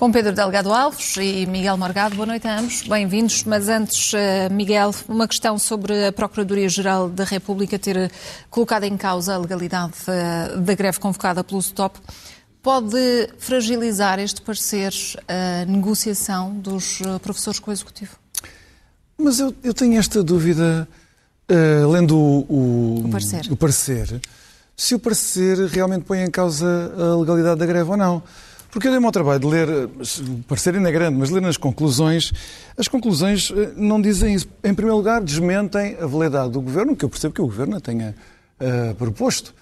Com Pedro Delgado Alves e Miguel Morgado, boa noite a ambos, bem-vindos. Mas antes, eh, Miguel, uma questão sobre a Procuradoria-Geral da República ter colocado em causa a legalidade eh, da greve convocada pelo STOP. Pode fragilizar este parecer a negociação dos eh, professores com o Executivo? Mas eu, eu tenho esta dúvida, uh, lendo o, o, o, parecer. o parecer, se o parecer realmente põe em causa a legalidade da greve ou não. Porque eu dei-me ao trabalho de ler, parecer ainda é grande, mas ler nas conclusões, as conclusões eh, não dizem isso. Em primeiro lugar, desmentem a validade do Governo, que eu percebo que o Governo tenha uh, proposto,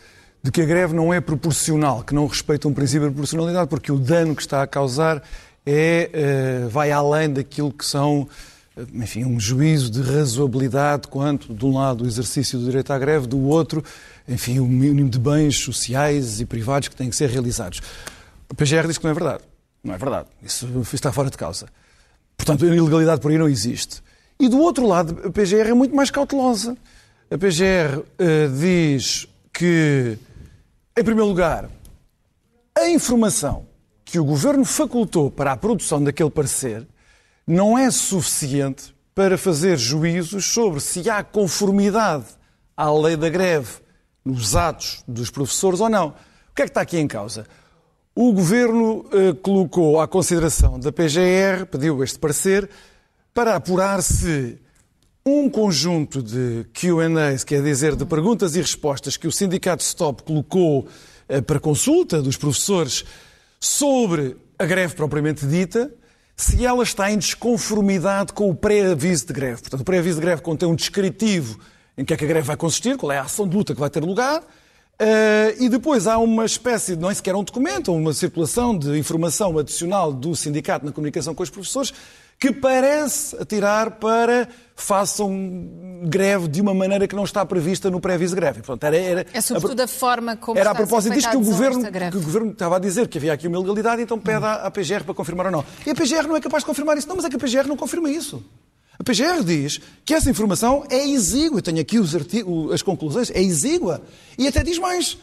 de que a greve não é proporcional, que não respeita um princípio de proporcionalidade, porque o dano que está a causar é, uh, vai além daquilo que são enfim, um juízo de razoabilidade quanto, de um lado, o exercício do direito à greve, do outro, enfim, o mínimo de bens sociais e privados que têm que ser realizados. A PGR diz que não é verdade. Não é verdade. Isso, está fora de causa. Portanto, a ilegalidade por aí não existe. E do outro lado, a PGR é muito mais cautelosa. A PGR uh, eh, diz que, em primeiro lugar, a informação que o governo facultou para a produção daquele parecer não é suficiente para fazer juízos sobre se há conformidade à lei da greve nos atos dos professores ou não. O que é que está aqui em causa? O Governo eh, colocou à consideração da PGR, pediu este parecer, para apurar se um conjunto de Q&As, quer dizer, de perguntas e respostas que o Sindicato Stop colocou eh, para consulta dos professores sobre a greve propriamente dita, se ela está em desconformidade com o pré-aviso de greve. Portanto, o pré-aviso de greve contém um descritivo em que é que a greve vai consistir, qual é a ação de luta que vai ter lugar, Uh, e depois há uma espécie, não é sequer um documento, uma circulação de informação adicional do sindicato na comunicação com os professores, que parece atirar para façam greve de uma maneira que não está prevista no pré-aviso de greve. Portanto, era, era, é sobretudo a, a forma como Era a propósito disto que o, governo, que o governo estava a dizer que havia aqui uma ilegalidade, então pede à, à PGR para confirmar ou não. E a PGR não é capaz de confirmar isso. Não, mas é que a PGR não confirma isso. A PGR diz que essa informação é exígua. Eu tenho aqui as conclusões, é exígua. E até diz mais,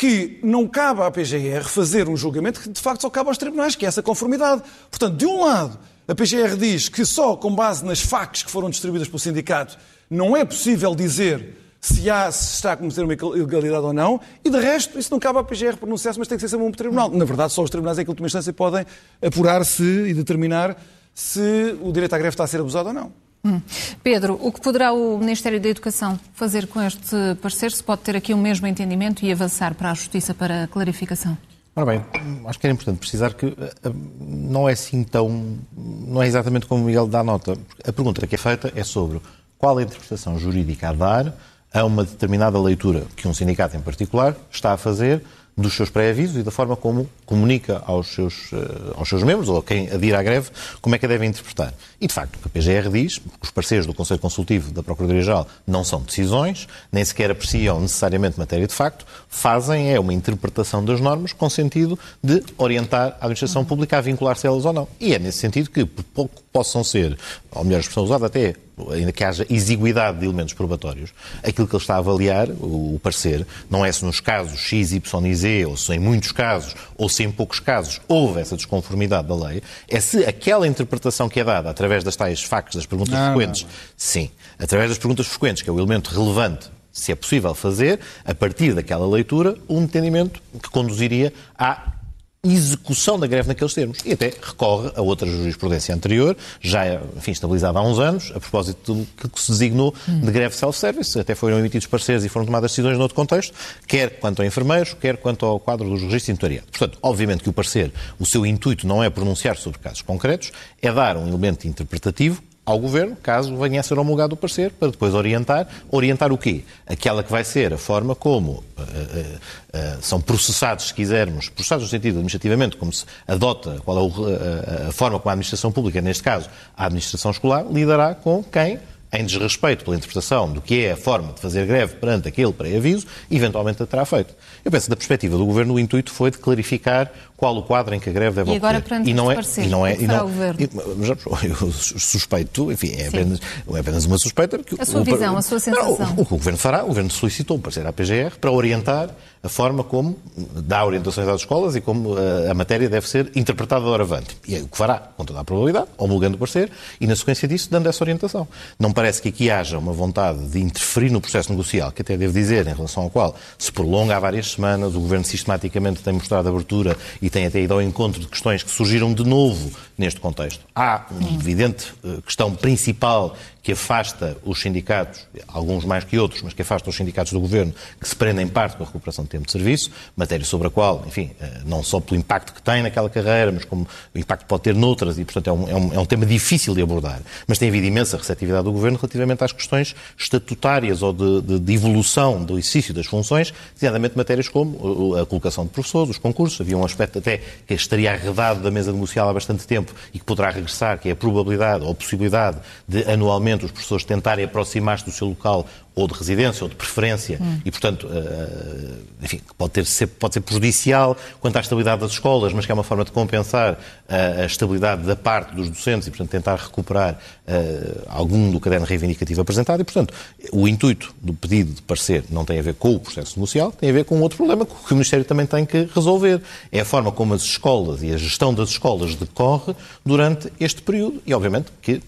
que não cabe à PGR fazer um julgamento que de facto só cabe aos tribunais, que é essa conformidade. Portanto, de um lado, a PGR diz que só com base nas facas que foram distribuídas pelo sindicato não é possível dizer se, há, se está a cometer uma ilegalidade ou não, e de resto, isso não cabe à PGR pronunciar-se, mas tem que ser sempre um tribunal. Na verdade, só os tribunais em que, última instância, podem apurar-se e determinar se o direito à greve está a ser abusado ou não. Hum. Pedro, o que poderá o Ministério da Educação fazer com este parecer? Se pode ter aqui o mesmo entendimento e avançar para a Justiça para a clarificação? Ora bem, acho que era importante precisar que eh, eh, não é assim tão. não é exatamente como o Miguel dá nota. A pergunta que é feita é sobre qual a interpretação jurídica a dar a uma determinada leitura que um sindicato em particular está a fazer dos seus pré-avisos e da forma como comunica aos seus, uh, aos seus membros ou a quem adira à greve como é que a devem interpretar. E, de facto, o que a PGR diz, os parceiros do Conselho Consultivo da Procuradoria-Geral não são decisões, nem sequer apreciam necessariamente matéria de facto, fazem é uma interpretação das normas com sentido de orientar a administração pública a vincular-se a elas ou não. E é nesse sentido que, por pouco possam ser, ou melhor, a expressão usada até ainda que haja exiguidade de elementos probatórios, aquilo que ele está a avaliar, o, parecer, não é se nos casos X, Y e Z, ou se em muitos casos, ou se em poucos casos houve essa desconformidade da lei, é se aquela interpretação que é dada através das tais factos, das perguntas não, frequentes, não, não. sim, através das perguntas frequentes, que é o elemento relevante se é possível fazer, a partir daquela leitura, um entendimento que conduziria à execução da greve naqueles termos. E até recorre a outra jurisprudência anterior, já enfim, estabilizada há uns anos, a propósito do que se designou de greve self-service. Até foram emitidos parceiros e foram tomadas decisões noutro contexto, quer quanto a enfermeiros, quer quanto ao quadro dos registros de inventoriado. Portanto, obviamente que o parecer, o seu intuito não é pronunciar sobre casos concretos, é dar um elemento interpretativo ao Governo, caso venha a ser homologado o parecer, para depois orientar. Orientar o quê? Aquela que vai ser a forma como uh, uh, uh, são processados, se quisermos, processados no sentido administrativamente, como se adota, qual é o, a forma como a administração pública, neste caso a administração escolar, lidará com quem em desrespeito pela interpretação do que é a forma de fazer greve perante aquele pré-aviso, eventualmente a terá feito. Eu penso que da perspectiva do Governo o intuito foi de clarificar qual o quadro em que a greve deve e agora. Perante e não é, parecer, e não é, o e não, o Governo? e- eu suspeito, enfim, é apenas, é apenas uma suspeita. Que A sua o- visão, a sua Não, sensação. o, o que o Governo fará, o Governo solicitou um parecer à PGR para orientar a forma como dá orientações às escolas e como eh, a matéria deve ser interpretada de avante. E é o que fará, com toda a probabilidade, homologando o parecer e, na sequência disso, dando essa orientação. Não parece que aqui haja uma vontade de interferir no processo negocial, que até devo dizer, em relação ao qual se prolonga há várias semanas, o Governo sistematicamente tem mostrado abertura e tem até ido ao encontro de questões que surgiram de novo neste contexto. Há uma evidente eh, questão principal que afasta os sindicatos, alguns mais que outros, mas que afasta os sindicatos do Governo, que se prendem parte com a recuperação de tempo de serviço, matéria sobre a qual, enfim, eh, não só pelo impacto que tem naquela carreira, mas como o impacto pode ter noutras, e portanto é um, é um, é um tema difícil de abordar. Mas tem havido imensa receptividade do Governo relativamente às questões estatutárias ou de, de, de evolução do exercício das funções, designadamente matérias como a colocação de professores, os concursos. Havia um aspecto até que estaria arredado da mesa negocial há bastante tempo e que poderá regressar, que é a probabilidade ou a possibilidade de anualmente os professores tentarem aproximar-se do seu local ou de residência ou de preferência e, portanto, uh, enfim, pode, ter, ser, pode ser prejudicial quanto à estabilidade das escolas, mas que é uma forma de compensar uh, a estabilidade da parte dos docentes e, portanto, tentar recuperar uh, algum do caderno reivindicativo apresentado. E, portanto, o intuito do pedido de parecer não tem a ver com o processo negocial, tem a ver com outro problema que o Ministério também tem que resolver. É a forma como as escolas e a gestão das escolas decorre durante este período e, obviamente, que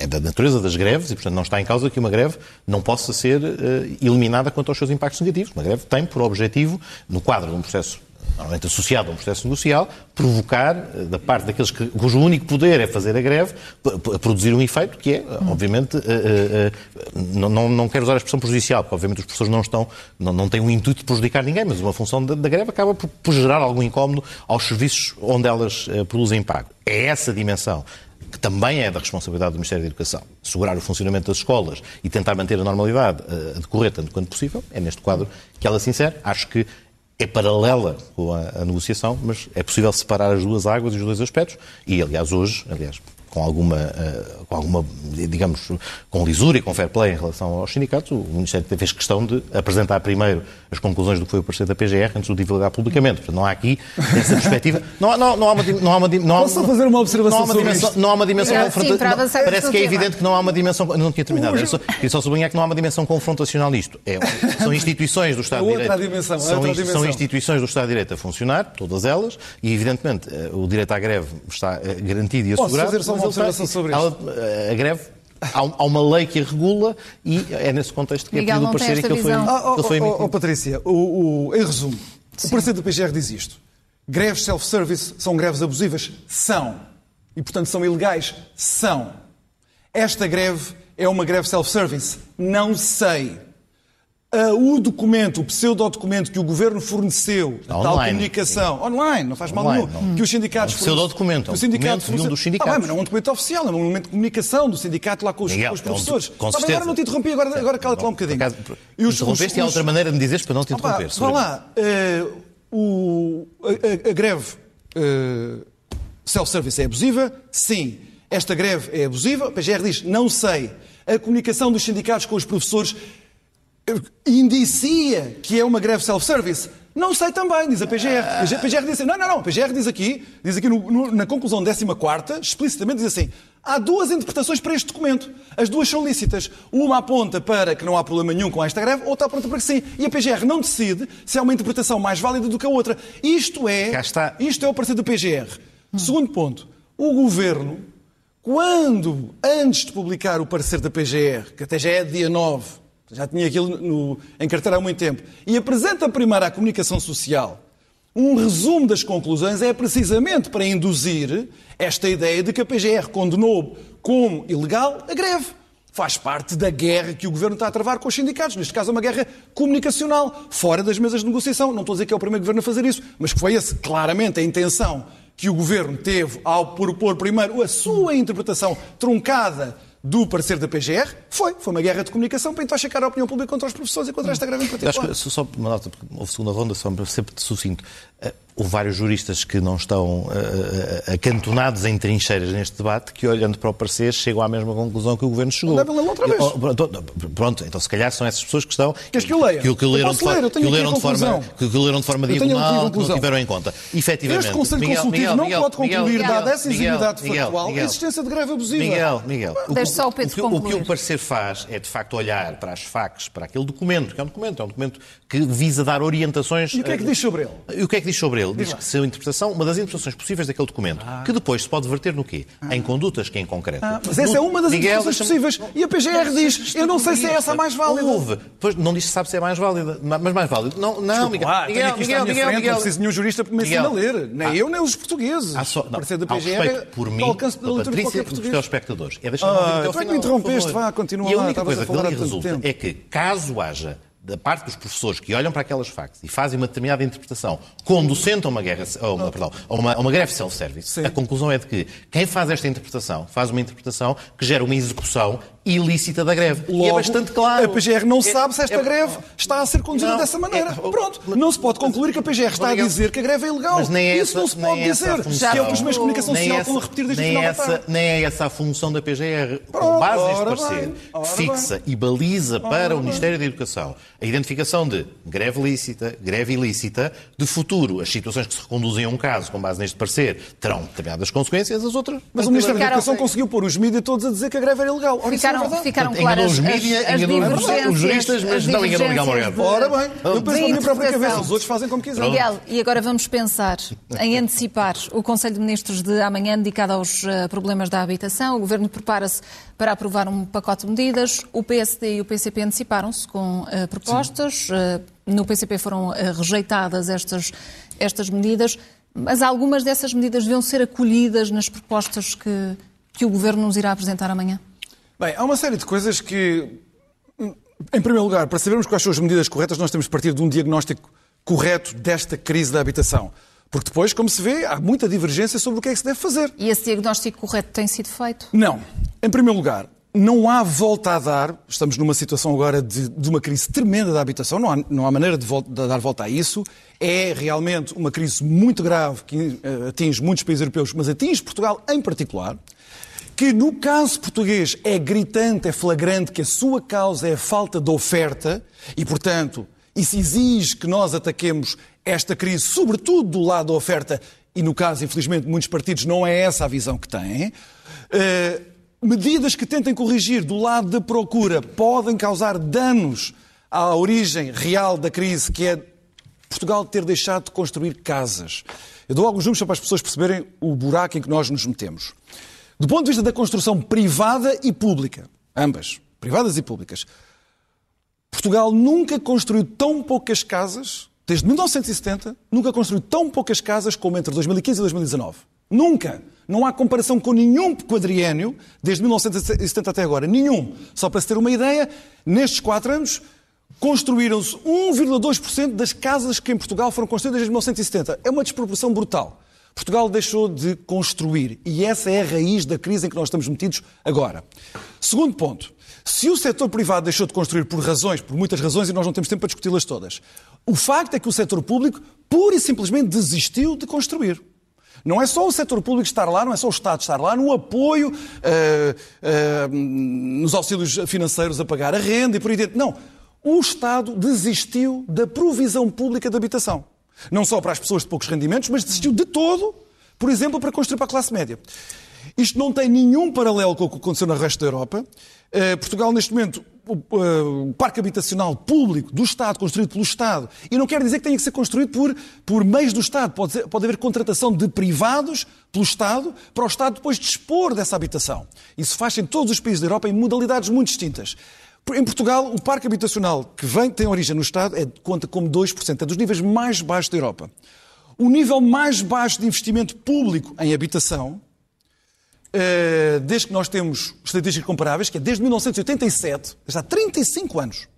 é da natureza das greves e, portanto, não está em causa que uma greve não possa ser uh, eliminada quanto aos seus impactos negativos. Uma greve tem por objetivo, no quadro de um processo normalmente associado a um processo negocial, provocar, uh, da parte daqueles que, cujo único poder é fazer a greve, produzir um efeito que é, obviamente, uh, não, não, não quero usar a expressão prejudicial, porque obviamente os professores não estão, não, não têm o intuito de prejudicar ninguém, mas uma função da, da greve acaba por, por, gerar algum incómodo aos serviços onde elas produzem impacto. É essa dimensão que também é da responsabilidade do Ministério da Educação, segurar o funcionamento das escolas e tentar manter a normalidade a decorrer tanto quanto possível, é neste quadro que ela se insere. Acho que é paralela com a, a, negociação, mas é possível separar as duas águas e os dois aspectos. E, aliás, hoje, aliás, com alguma, uh, com alguma, digamos, com lisura e com fair play em relação aos sindicatos, o Ministério fez questão de apresentar primeiro as conclusões do que foi o parecer da PGR antes de o divulgar publicamente. Portanto, não há aqui, dessa perspectiva, não, há, não, não há uma, não há uma, não há, Posso fazer uma observação não há uma dimensão, não há uma dimensão É, confronta- sim, para não, avançar Parece que é evidente que não há uma dimensão, não tinha terminado, era só, queria só sublinhar que não há uma dimensão confrontacional nisto. É, são instituições do Estado É de outra Direito. dimensão, é são, são instituições do Estado de Direito a funcionar, todas elas, e evidentemente eh, o direito à greve está eh, garantido e Posso assegurado. fazer só uma observação sobre ela- eh, a greve. Há, um- uma lei que a regula e é nesse contexto que é pedido o parecer e que ele foi, oh, que ele foi oh, oh, oh, Patrícia, o, o- em resumo, o parecer do PGR diz isto. Greves self-service são greves abusivas? São. E, portanto, são ilegais? São. Esta greve é uma greve self-service? Não sei. O documento, o pseudo-documento que o Governo forneceu, a tal Online. comunicação, online, não faz mal Online, nenhum, não. que os sindicatos... É um pseudo-documento, é um documento de um dos sindicatos. Ah, bem, mas não é um documento oficial, é um documento de comunicação do sindicato lá com os, Miguel, com os é um professores. com Tá agora não te interrompi, agora, agora cala-te lá um bocadinho. Acaso, E os- interrompeste os- e há outra maneira de me dizeres para não te Opa, interromper. vá lá. eh, o- a, a- greve eh, self-service é abusiva? Sim. Esta greve é abusiva? A PGR diz, não sei. A comunicação dos sindicatos com os professores indicia que é uma greve self-service? Não sei também, diz a PGR. A PGR diz assim, não, não, não, a PGR diz aqui, diz aqui no- no- na conclusão 14 explicitamente diz assim, há duas interpretações para este documento. As duas são lícitas. Uma aponta para que não há problema nenhum com esta greve, outra aponta para que sim. E a PGR não decide se há uma interpretação mais válida do que a outra. Isto é, isto é o parecer do PGR. Segundo ponto, o Governo, quando, antes de publicar o parecer da PGR, que até já é dia 9, já tinha aquilo no, em carteira há muito tempo, e apresenta primeiro à comunicação social um resumo das conclusões, é precisamente para induzir esta ideia de que a PGR condenou como ilegal a greve. Faz parte da guerra que o Governo está a travar com os sindicatos. Neste caso, é uma guerra comunicacional, fora das mesas de negociação. Não estou a dizer que é o primeiro Governo a fazer isso, mas foi essa claramente a intenção que o Governo teve ao propor primeiro a sua interpretação truncada do parecer da PGR. Foi. Foi uma guerra de comunicação para tentar checar a opinião pública contra os professores e contra esta em Eu acho que, só uma nota, porque houve segunda ronda, só para ser sucinto. Eh, houve vários juristas que não estão uh, acantonados em trincheiras neste debate, que olhando para o parecer chegam à mesma conclusão que o Governo chegou. Leva lê outra vez. Oh, pronto, então se calhar são essas pessoas que estão... Queres que eu leia? Que, que, leram, de, ler, que leram de forma, que leram de forma diagonal, que não tiveram em conta. Efetivamente, este Conselho Miguel, Consultivo Miguel, não Miguel, pode concluir, Miguel, dada essa exiguidade Miguel, factual, Miguel, a existência de greve abusiva. Miguel, Miguel, o, Deixe só o Pedro o, que, o, que, concluir. o parecer faz é, de facto, olhar para as facas, para aquele documento, que é um documento, é um documento que visa dar orientações... E o que é que diz sobre ele? E o que é que diz sobre ele? Diz que se a interpretação, uma das interpretações possíveis daquele documento, que depois se pode verter no quê? Em condutas que em concreto. Ah, mas essa é uma das Miguel, interpretações possíveis. E a PGR diz, eu não sei se é essa a mais válida. Houve. Pois não diz se sabe se é mais válida, mas mais válida. Não, não, Miguel. Miguel, isto à Miguel, minha Miguel, frente, Miguel. não preciso de nenhum jurista para me ensinar a Miguel. ler. Nem Ah. eu, nem os portugueses. Há só, o não, parecer da há PGR respeito é por mim, Patrícia e dos português. telespectadores. É deixar-me Ah, até ao tu que me interrompeste, vá, continua E a lá, única coisa a que falar ali há tanto resulta tempo. é que, caso haja da parte dos professores que olham para aquelas facts e fazem uma determinada interpretação conducente a uma, guerra, a uma, perdão, a uma, a uma greve self-service, a conclusão é de que quem faz esta interpretação faz uma interpretação que gera uma execução ilícita da greve. e é Logo, bastante claro. A PGR não É- sabe se esta é- greve está a ser conduzida Não, dessa maneira. é- Pronto, não se pode concluir que a PGR está a dizer que a greve é ilegal. Mas nem é Isso essa- não se pode é dizer. função. Que é o que os meios de comunicação social essa- estão a repetir desde o final da essa, tarde. Nem é essa a função da PGR. Com base neste ora parecer, bem, ora fixa e baliza para o Ministério da Educação a identificação de greve lícita, greve ilícita, de futuro, as situações que se reconduzem a um caso com base neste parecer terão determinadas consequências, as outras... Mas o Ministério da Educação conseguiu pôr os mídias todos a dizer que a greve era ilegal. Ora, é Ficaram, ficaram claras as, os mídia, as enganou divergências. os juristas, mas as não enganou Miguel Morgado. Ora bem, eu penso na minha própria cabeça. Os outros fazem como quiserem. Miguel, e agora vamos pensar em antecipar o Conselho de Ministros de amanhã dedicado aos eh, problemas da habitação. O Governo prepara-se para aprovar um pacote de medidas. O PSD e o PCP anteciparam-se com eh, propostas. Eh, no PCP foram eh, rejeitadas estas, estas medidas, mas algumas dessas medidas deviam ser acolhidas nas propostas que, que o Governo nos irá apresentar amanhã. Bem, há uma série de coisas que, em primeiro lugar, para sabermos quais são as medidas corretas, nós temos de partir de um diagnóstico correto desta crise da habitação. Porque depois, como se vê, há muita divergência sobre o que é que se deve fazer. E esse diagnóstico correto tem sido feito? Não. Em primeiro lugar, não há volta a dar. Estamos numa situação agora de, de uma crise tremenda da habitação. Não há, não há maneira de, vol- de dar volta a isso. É realmente uma crise muito grave que eh, atinge muitos países europeus, mas atinge Portugal em particular. Que no caso português é gritante, é flagrante que a sua causa é a falta de oferta e, portanto, isso exige que nós ataquemos esta crise, sobretudo do lado da oferta, e no caso, infelizmente, muitos partidos não é essa a visão que têm. Eh, medidas que tentem corrigir do lado da procura podem causar danos à origem real da crise, que é Portugal ter deixado de construir casas. Eu dou alguns números para as pessoas perceberem o buraco em que nós nos metemos. Do ponto de vista da construção privada e pública, ambas, privadas e públicas, Portugal nunca construiu tão poucas casas, desde 1970, nunca construiu tão poucas casas como entre 2015 e 2019. Nunca! Não há comparação com nenhum quadriênio, desde 1970 até agora. Nenhum. Só para se ter uma ideia, nestes quatro anos, construíram-se 1,2% das casas que em Portugal foram construídas desde 1970. É uma desproporção brutal. Portugal deixou de construir e essa é a raiz da crise em que nós estamos metidos agora. Segundo ponto, se o setor privado deixou de construir por razões, por muitas razões, e nós não temos tempo para discuti-las todas, o facto é que o setor público pura e simplesmente desistiu de construir. Não é só o setor público estar lá, não é só o Estado estar lá, no apoio, eh, eh, nos auxílios financeiros a pagar a renda e por aí dentro. Não. O Estado desistiu da provisão pública de habitação. Não só para as pessoas de poucos rendimentos, mas desistiu de todo, por exemplo, para construir para a classe média. Isto não tem nenhum paralelo com o que aconteceu no resto da Europa. Eh, Portugal, neste momento, eh, o parque habitacional público do Estado, construído pelo Estado, e não quer dizer que tenha que ser construído por, por meios do Estado. Pode, ser- pode haver contratação de privados pelo Estado para o Estado depois dispor dessa habitação. Isso faz em todos os países da Europa em modalidades muito distintas. Em Portugal, o parque habitacional que vem, tem origem no Estado é, conta como 2%, é dos níveis mais baixos da Europa. O nível mais baixo de investimento público em habitação eh, desde que nós temos estatísticas comparáveis, que é desde 1987, desde há 35 anos,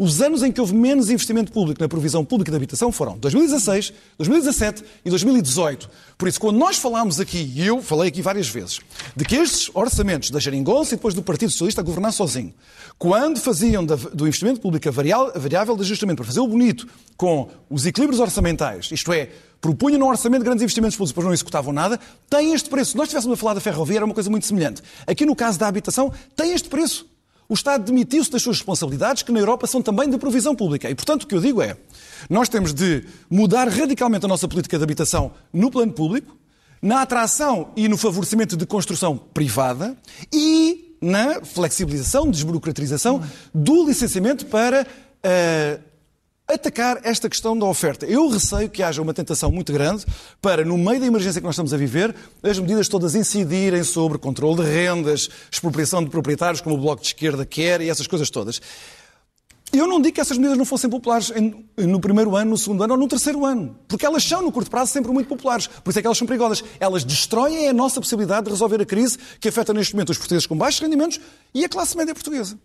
Os anos em que houve menos investimento público na provisão pública de habitação foram 2016, 2017 e 2018. Por isso, quando nós falámos aqui, e eu falei aqui várias vezes, de que estes orçamentos da Geringonça e depois do Partido Socialista a governar sozinho, quando faziam do investimento público a variável de ajustamento para fazer o bonito com os equilíbrios orçamentais, isto é, propunham no orçamento grandes investimentos públicos, depois não executavam nada, tem este preço. Se nós estivéssemos a falar da ferrovia, era uma coisa muito semelhante. Aqui no caso da habitação, tem este preço. O Estado demitiu-se das suas responsabilidades, que na Europa são também de provisão pública. E, portanto, o que eu digo é, nós temos de mudar radicalmente a nossa política de habitação no plano público, na atração e no favorecimento de construção privada e na flexibilização, desburocratização do licenciamento para uh, atacar esta questão da oferta. Eu receio que haja uma tentação muito grande para, no meio da emergência que nós estamos a viver, as medidas todas incidirem sobre controle de rendas, expropriação de proprietários, como o Bloco de Esquerda quer, e essas coisas todas. Eu não digo que essas medidas não fossem populares no primeiro ano, no segundo ano ou no terceiro ano, porque elas são, no curto prazo, sempre muito populares. Por isso é que elas são perigosas. Elas destroem a nossa possibilidade de resolver a crise que afeta neste momento os portugueses com baixos rendimentos e a classe média portuguesa.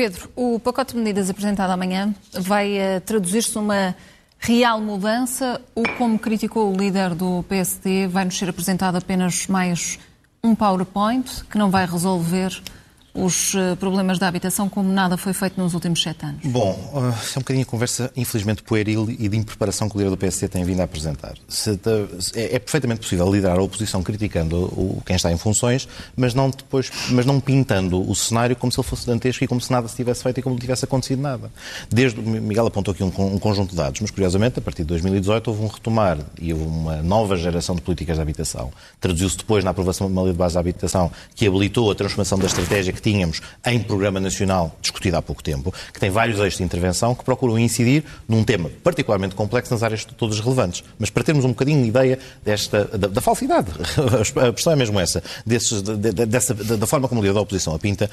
Pedro, o pacote de medidas apresentado amanhã vai uh, traduzir-se numa real mudança. Ou, como criticou o líder do PSD, vai nos ser apresentado apenas mais um PowerPoint que não vai resolver os eh, problemas da habitação como nada foi feito nos últimos sete anos? Bom, uh, é um bocadinho a conversa, infelizmente, pueril e de impreparação que o líder do PSD tem vindo a apresentar. é, é, perfeitamente possível liderar a oposição criticando o, quem está em funções, mas não, depois, mas não pintando o cenário como se ele fosse dantesco e como se nada se tivesse feito e como não tivesse acontecido nada. Desde, Miguel apontou aqui um, um conjunto de dados, mas curiosamente, a partir de 2018 houve um retomar e houve uma nova geração de políticas de habitação. Traduziu-se depois na aprovação de uma lei de base da habitação que habilitou a transformação da estratégia que tínhamos em Programa Nacional, discutido há pouco tempo, que tem vários eixos de intervenção que procuram incidir num tema particularmente complexo nas áreas todas relevantes. Mas para termos um bocadinho de ideia desta, da, da falsidade, a questão é mesmo essa, desses, de, de, dessa, da forma como o líder da oposição a pinta,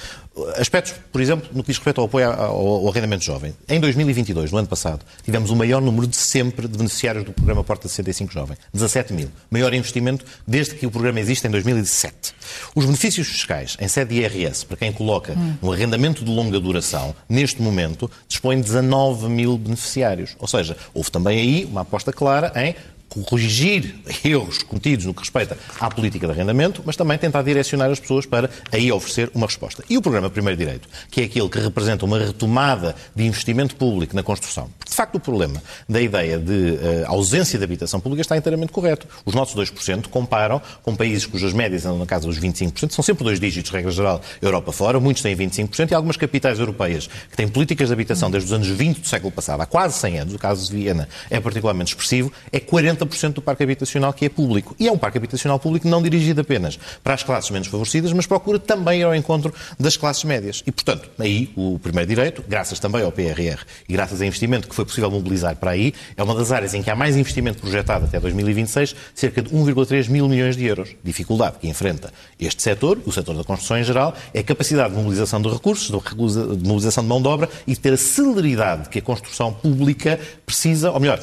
aspectos, por exemplo, no que diz respeito ao apoio ao, ao arrendamento jovem. Em 2022, no ano passado, tivemos o maior número de sempre de beneficiários do programa Porta 65 Jovem, 17 mil. Maior investimento desde que o programa existe em 2017. Os benefícios fiscais em sede de IRS, para quem coloca hum. um arrendamento de longa duração, neste momento, dispõe de 19 mil beneficiários. Ou seja, houve também aí uma aposta clara em corrigir erros cometidos no que respeita à política de arrendamento, mas também tentar direcionar as pessoas para aí oferecer uma resposta. E o programa Primeiro Direito, que é aquele que representa uma retomada de investimento público na construção. De facto, o problema da ideia de uh, ausência de habitação pública está inteiramente correto. Os nossos 2% comparam com países cujas médias andam na casa dos 25%, são sempre dois dígitos, regra geral, Europa fora, muitos têm 25%, e algumas capitais europeias que têm políticas de habitação desde os anos 20 do século passado, há quase 100 anos, o caso de Viena é particularmente expressivo, é 40 40% do parque habitacional que é público. E é um parque habitacional público não dirigido apenas para as classes menos favorecidas, mas procura também ir ao encontro das classes médias. E, portanto, aí o primeiro direito, graças também ao PRR e graças a investimento que foi possível mobilizar para aí, é uma das áreas em que há mais investimento projetado até 2026, cerca de 1,3 mil milhões de euros. Dificuldade que enfrenta este setor, o setor da construção em geral, é a capacidade de mobilização de recursos, de mobilização de mão de obra e ter a celeridade que a construção pública precisa, ou melhor,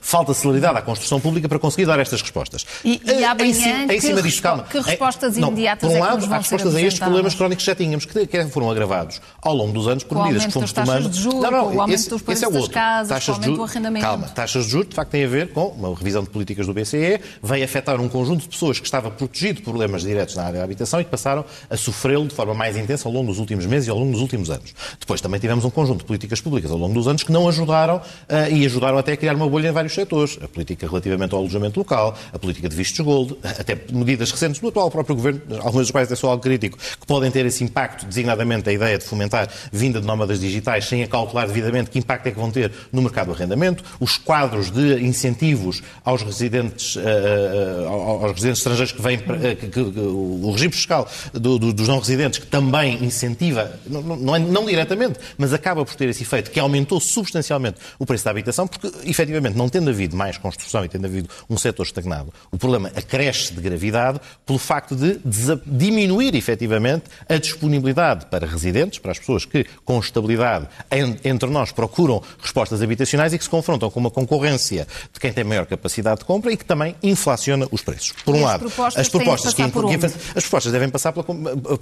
falta celeridade à construção pública para conseguir dar estas respostas. E, e amanhã, em, cima, em cima disto, calma. Que respostas não, imediatas Por um é lado, há respostas a estes problemas crónicos que já tínhamos, que, que foram agravados ao longo dos anos por o medidas que fomos tomando. De juros, não, não, o aumento esse, dos preços é o das casas, taxas o aumento do arrendamento. Calma, taxas de juros, de facto, têm a ver com uma revisão de políticas do BCE, vem afetar um conjunto de pessoas que estava protegido por problemas diretos na área da habitação e que passaram a sofrê-lo de forma mais intensa ao longo dos últimos meses e ao longo dos últimos anos. Depois também tivemos um conjunto de políticas públicas ao longo dos anos que não ajudaram uh, e ajudaram até a criar uma bolha em vários setores. A política relativamente ao alojamento local, a política de vistos gold, até medidas recentes do atual próprio governo, algumas das quais até sou algo crítico, que podem ter esse impacto, designadamente a ideia de fomentar vinda de nómadas digitais sem acautelar devidamente que impacto é que vão ter no mercado do arrendamento, os quadros de incentivos aos residentes, uh, aos residentes estrangeiros que vêm, que, que, que, o regime fiscal do, do, dos não residentes, que também incentiva, não, não, é, não diretamente, mas acaba por ter esse efeito, que aumentou substancialmente o preço da habitação, porque efetivamente não tendo havido mais construção e tendo havido um setor estagnado. O problema acresce de gravidade pelo facto de diminuir efetivamente a disponibilidade para residentes, para as pessoas que com estabilidade entre nós procuram respostas habitacionais e que se confrontam com uma concorrência de quem tem maior capacidade de compra e que também inflaciona os preços. Por um lado, as propostas, que, as propostas devem passar por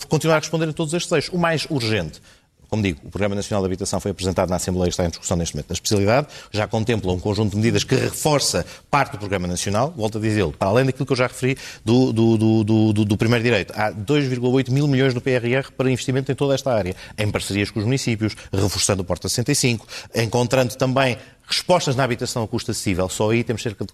continuar a responder a todos estes eixos. O mais urgente como digo, o Programa Nacional de Habitação foi apresentado na Assembleia e está em discussão neste momento na especialidade, já contempla um conjunto de medidas que reforça parte do Programa Nacional, volto a dizê-lo, para além daquilo que eu já referi do, do, do, do, primeiro direito. Há 2,8 mil milhões no PRR para investimento em toda esta área, em parcerias com os municípios, reforçando o Porta 65, encontrando também respostas na habitação a custo acessível, só aí temos cerca de,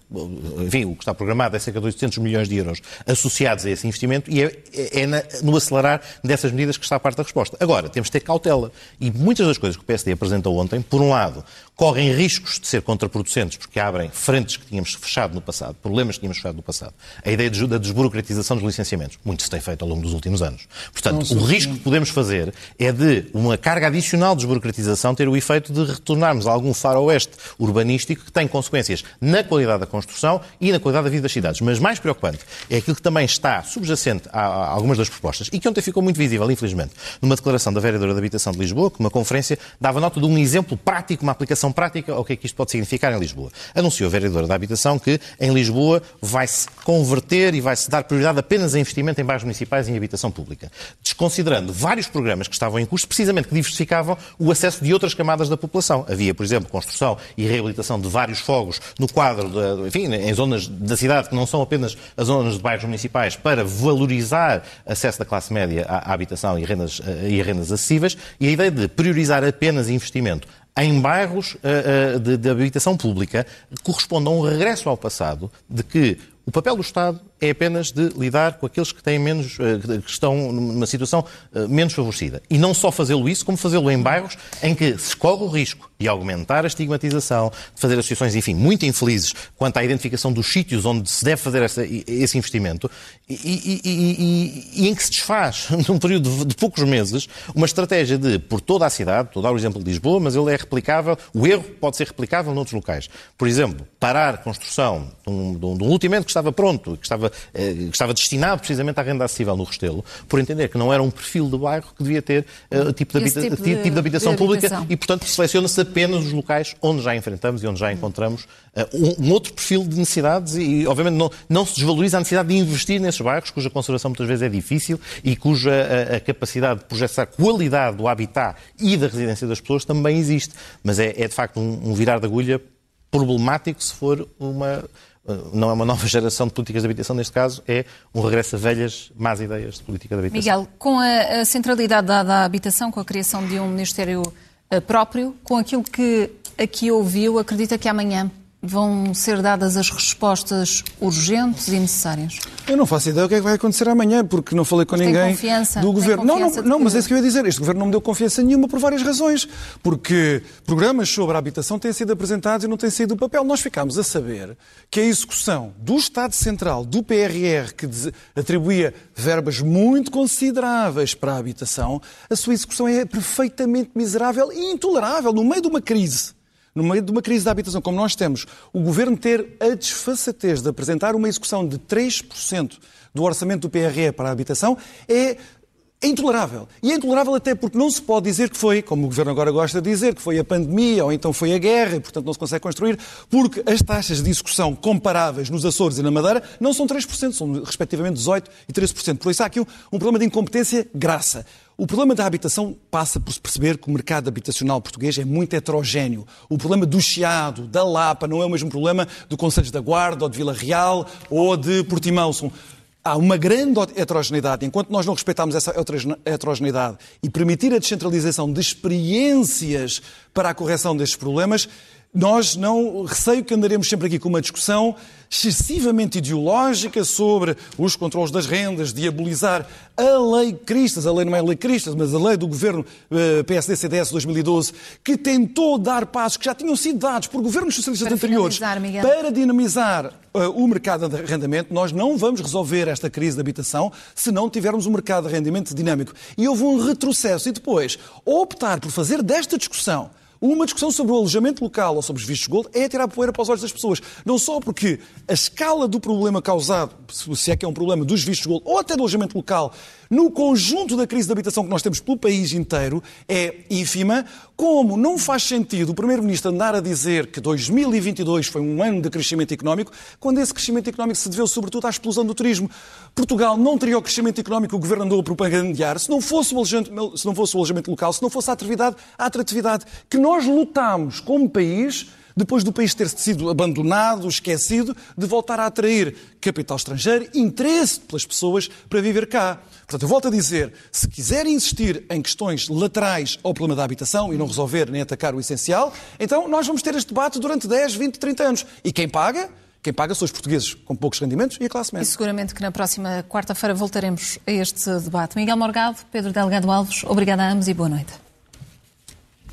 enfim, o que está programado é cerca de 800 milhões de euros associados a esse investimento e é, é, é na, no acelerar dessas medidas que está a parte da resposta. Agora, temos de ter cautela e muitas das coisas que o PSD apresentou ontem, por um lado, correm riscos de ser contraproducentes porque abrem frentes que tínhamos fechado no passado, problemas que tínhamos fechado no passado. A ideia de, da desburocratização dos licenciamentos, muito se tem feito ao longo dos últimos anos. Portanto, o risco que podemos fazer é de uma carga adicional de desburocratização ter o efeito de retornarmos a algum faroeste urbanístico que tem consequências na qualidade da construção e na qualidade da vida das cidades. Mas mais preocupante é aquilo que também está subjacente a, a algumas das propostas e que ontem ficou muito visível, infelizmente, numa declaração da vereadora da Habitação de Lisboa, que uma conferência dava nota de um exemplo prático, uma aplicação prática ao que é que isto pode significar em Lisboa. Anunciou a vereadora da Habitação que em Lisboa vai-se converter e vai-se dar prioridade apenas a investimento em bairros municipais e em habitação pública, desconsiderando vários programas que estavam em curso, precisamente que diversificavam o acesso de outras camadas da população. Havia, por exemplo, construção e reabilitação de vários fogos no quadro, de, enfim, em zonas da cidade que não são apenas as zonas de bairros municipais, para valorizar acesso da classe média à, à habitação e rendas, eh, e rendas acessíveis, e a ideia de priorizar apenas investimento em bairros uh, uh, de, de habitação pública corresponde a um regresso ao passado de que o papel do Estado é apenas de lidar com aqueles que têm menos, eh, que estão numa situação eh, menos favorecida. E não só fazê-lo isso, como fazê-lo em bairros em que se corre o risco de aumentar a estigmatização, de fazer associações, enfim, muito infelizes quanto à identificação dos sítios onde se deve fazer essa, esse investimento e, e, e, e, em que se desfaz, num período de, poucos meses, uma estratégia de, por toda a cidade, estou a dar o exemplo de Lisboa, mas ele é replicável, o erro pode ser replicável noutros locais. Por exemplo, parar a construção de um, de um, de um que estava pronto, que estava que estava destinado precisamente à renda acessível no Restelo, por entender que não era um perfil de bairro que devia ter uh, tipo, de habita tipo, de, tipo de habitação de pública habitação. e, portanto, seleciona-se apenas os locais onde já enfrentamos e onde já encontramos uh, um, um, outro perfil de necessidades e, obviamente, não, não se desvaloriza a necessidade de investir nesses bairros, cuja conservação muitas vezes é difícil e cuja a, a capacidade de projetar qualidade do habitat e da residência das pessoas também existe. Mas é, é de facto, um, um virar de agulha problemático se for uma eh, não é uma nova geração de políticas de habitação, neste caso, é um regresso a velhas más ideias de política de habitação. Miguel, com a, centralidade dada à habitação, com a criação de um Ministério uh, próprio, com aquilo que aqui ouviu, acredita que amanhã vão ser dadas as respostas urgentes e necessárias? Eu não faço ideia do que é que vai acontecer amanhã, porque não falei com tem ninguém do governo. Não, não, não, mas é isso que eu ia dizer. Este governo não me deu confiança nenhuma por várias razões. Porque programas sobre a habitação têm sido apresentados e não têm saído do papel. Nós ficámos a saber que a execução do Estado Central, do PRR, que atribuía verbas muito consideráveis para a habitação, a sua execução é perfeitamente miserável e intolerável no meio de uma crise no meio de uma crise da habitação como nós temos, o governo ter a desfaçatez de apresentar uma execução de 3% do orçamento do PRE para a habitação é é intolerável. E é intolerável até porque não se pode dizer que foi, como o Governo agora gosta de dizer, que foi a pandemia ou então foi a guerra e, portanto, não se consegue construir, porque as taxas de execução comparáveis nos Açores e na Madeira não são 3%, são respectivamente 18% e 13%. Por isso há aqui um, um problema de incompetência graça. O problema da habitação passa por se perceber que o mercado habitacional português é muito heterogéneo. O problema do Chiado, da Lapa, não é o mesmo problema do Conselhos da Guarda, ou de Vila Real, ou de Portimão. São há uma grande heterogeneidade. Enquanto nós não respeitarmos essa heterogeneidade e permitir a descentralização de experiências para a correção destes problemas, nós não receio que andaremos sempre aqui com uma discussão excessivamente ideológica sobre os controles das rendas, diabolizar a lei Cristas, a lei não é a lei Cristas, mas a lei do governo uh, PSD-CDS 2012, que tentou dar passos que já tinham sido dados por governos socialistas para anteriores para dinamizar uh, o mercado de arrendamento. Nós não vamos resolver esta crise de habitação se não tivermos um mercado de arrendamento dinâmico. E houve um retrocesso. E depois, optar por fazer desta discussão Uma discussão sobre o alojamento local ou sobre os vistos gold é tirar poeira para os olhos das pessoas. Não só porque a escala do problema causado, se é que é um problema dos vistos gold ou até do alojamento local, no conjunto da crise de habitação que nós temos pelo país inteiro, é ínfima, como não faz sentido o Primeiro-Ministro andar a dizer que 2022 foi um ano de crescimento económico, quando esse crescimento económico se deveu sobretudo à explosão do turismo. Portugal não teria o crescimento económico que o Governo andou a propagandear se não fosse o alojamento, se não fosse o alojamento local, se não fosse a atividade, a atratividade que nós lutámos como país depois do país ter sido abandonado, esquecido, de voltar a atrair capital estrangeiro, interesse pelas pessoas para viver cá. Portanto, eu volto a dizer, se quiserem insistir em questões laterais ao problema da habitação e não resolver nem atacar o essencial, então nós vamos ter este debate durante 10, 20, 30 anos. E quem paga? Quem paga são os portugueses com poucos rendimentos e a classe média. E seguramente que na próxima quarta-feira voltaremos a este debate. Miguel Morgado, Pedro Delgado Alves, obrigada a ambos e boa noite.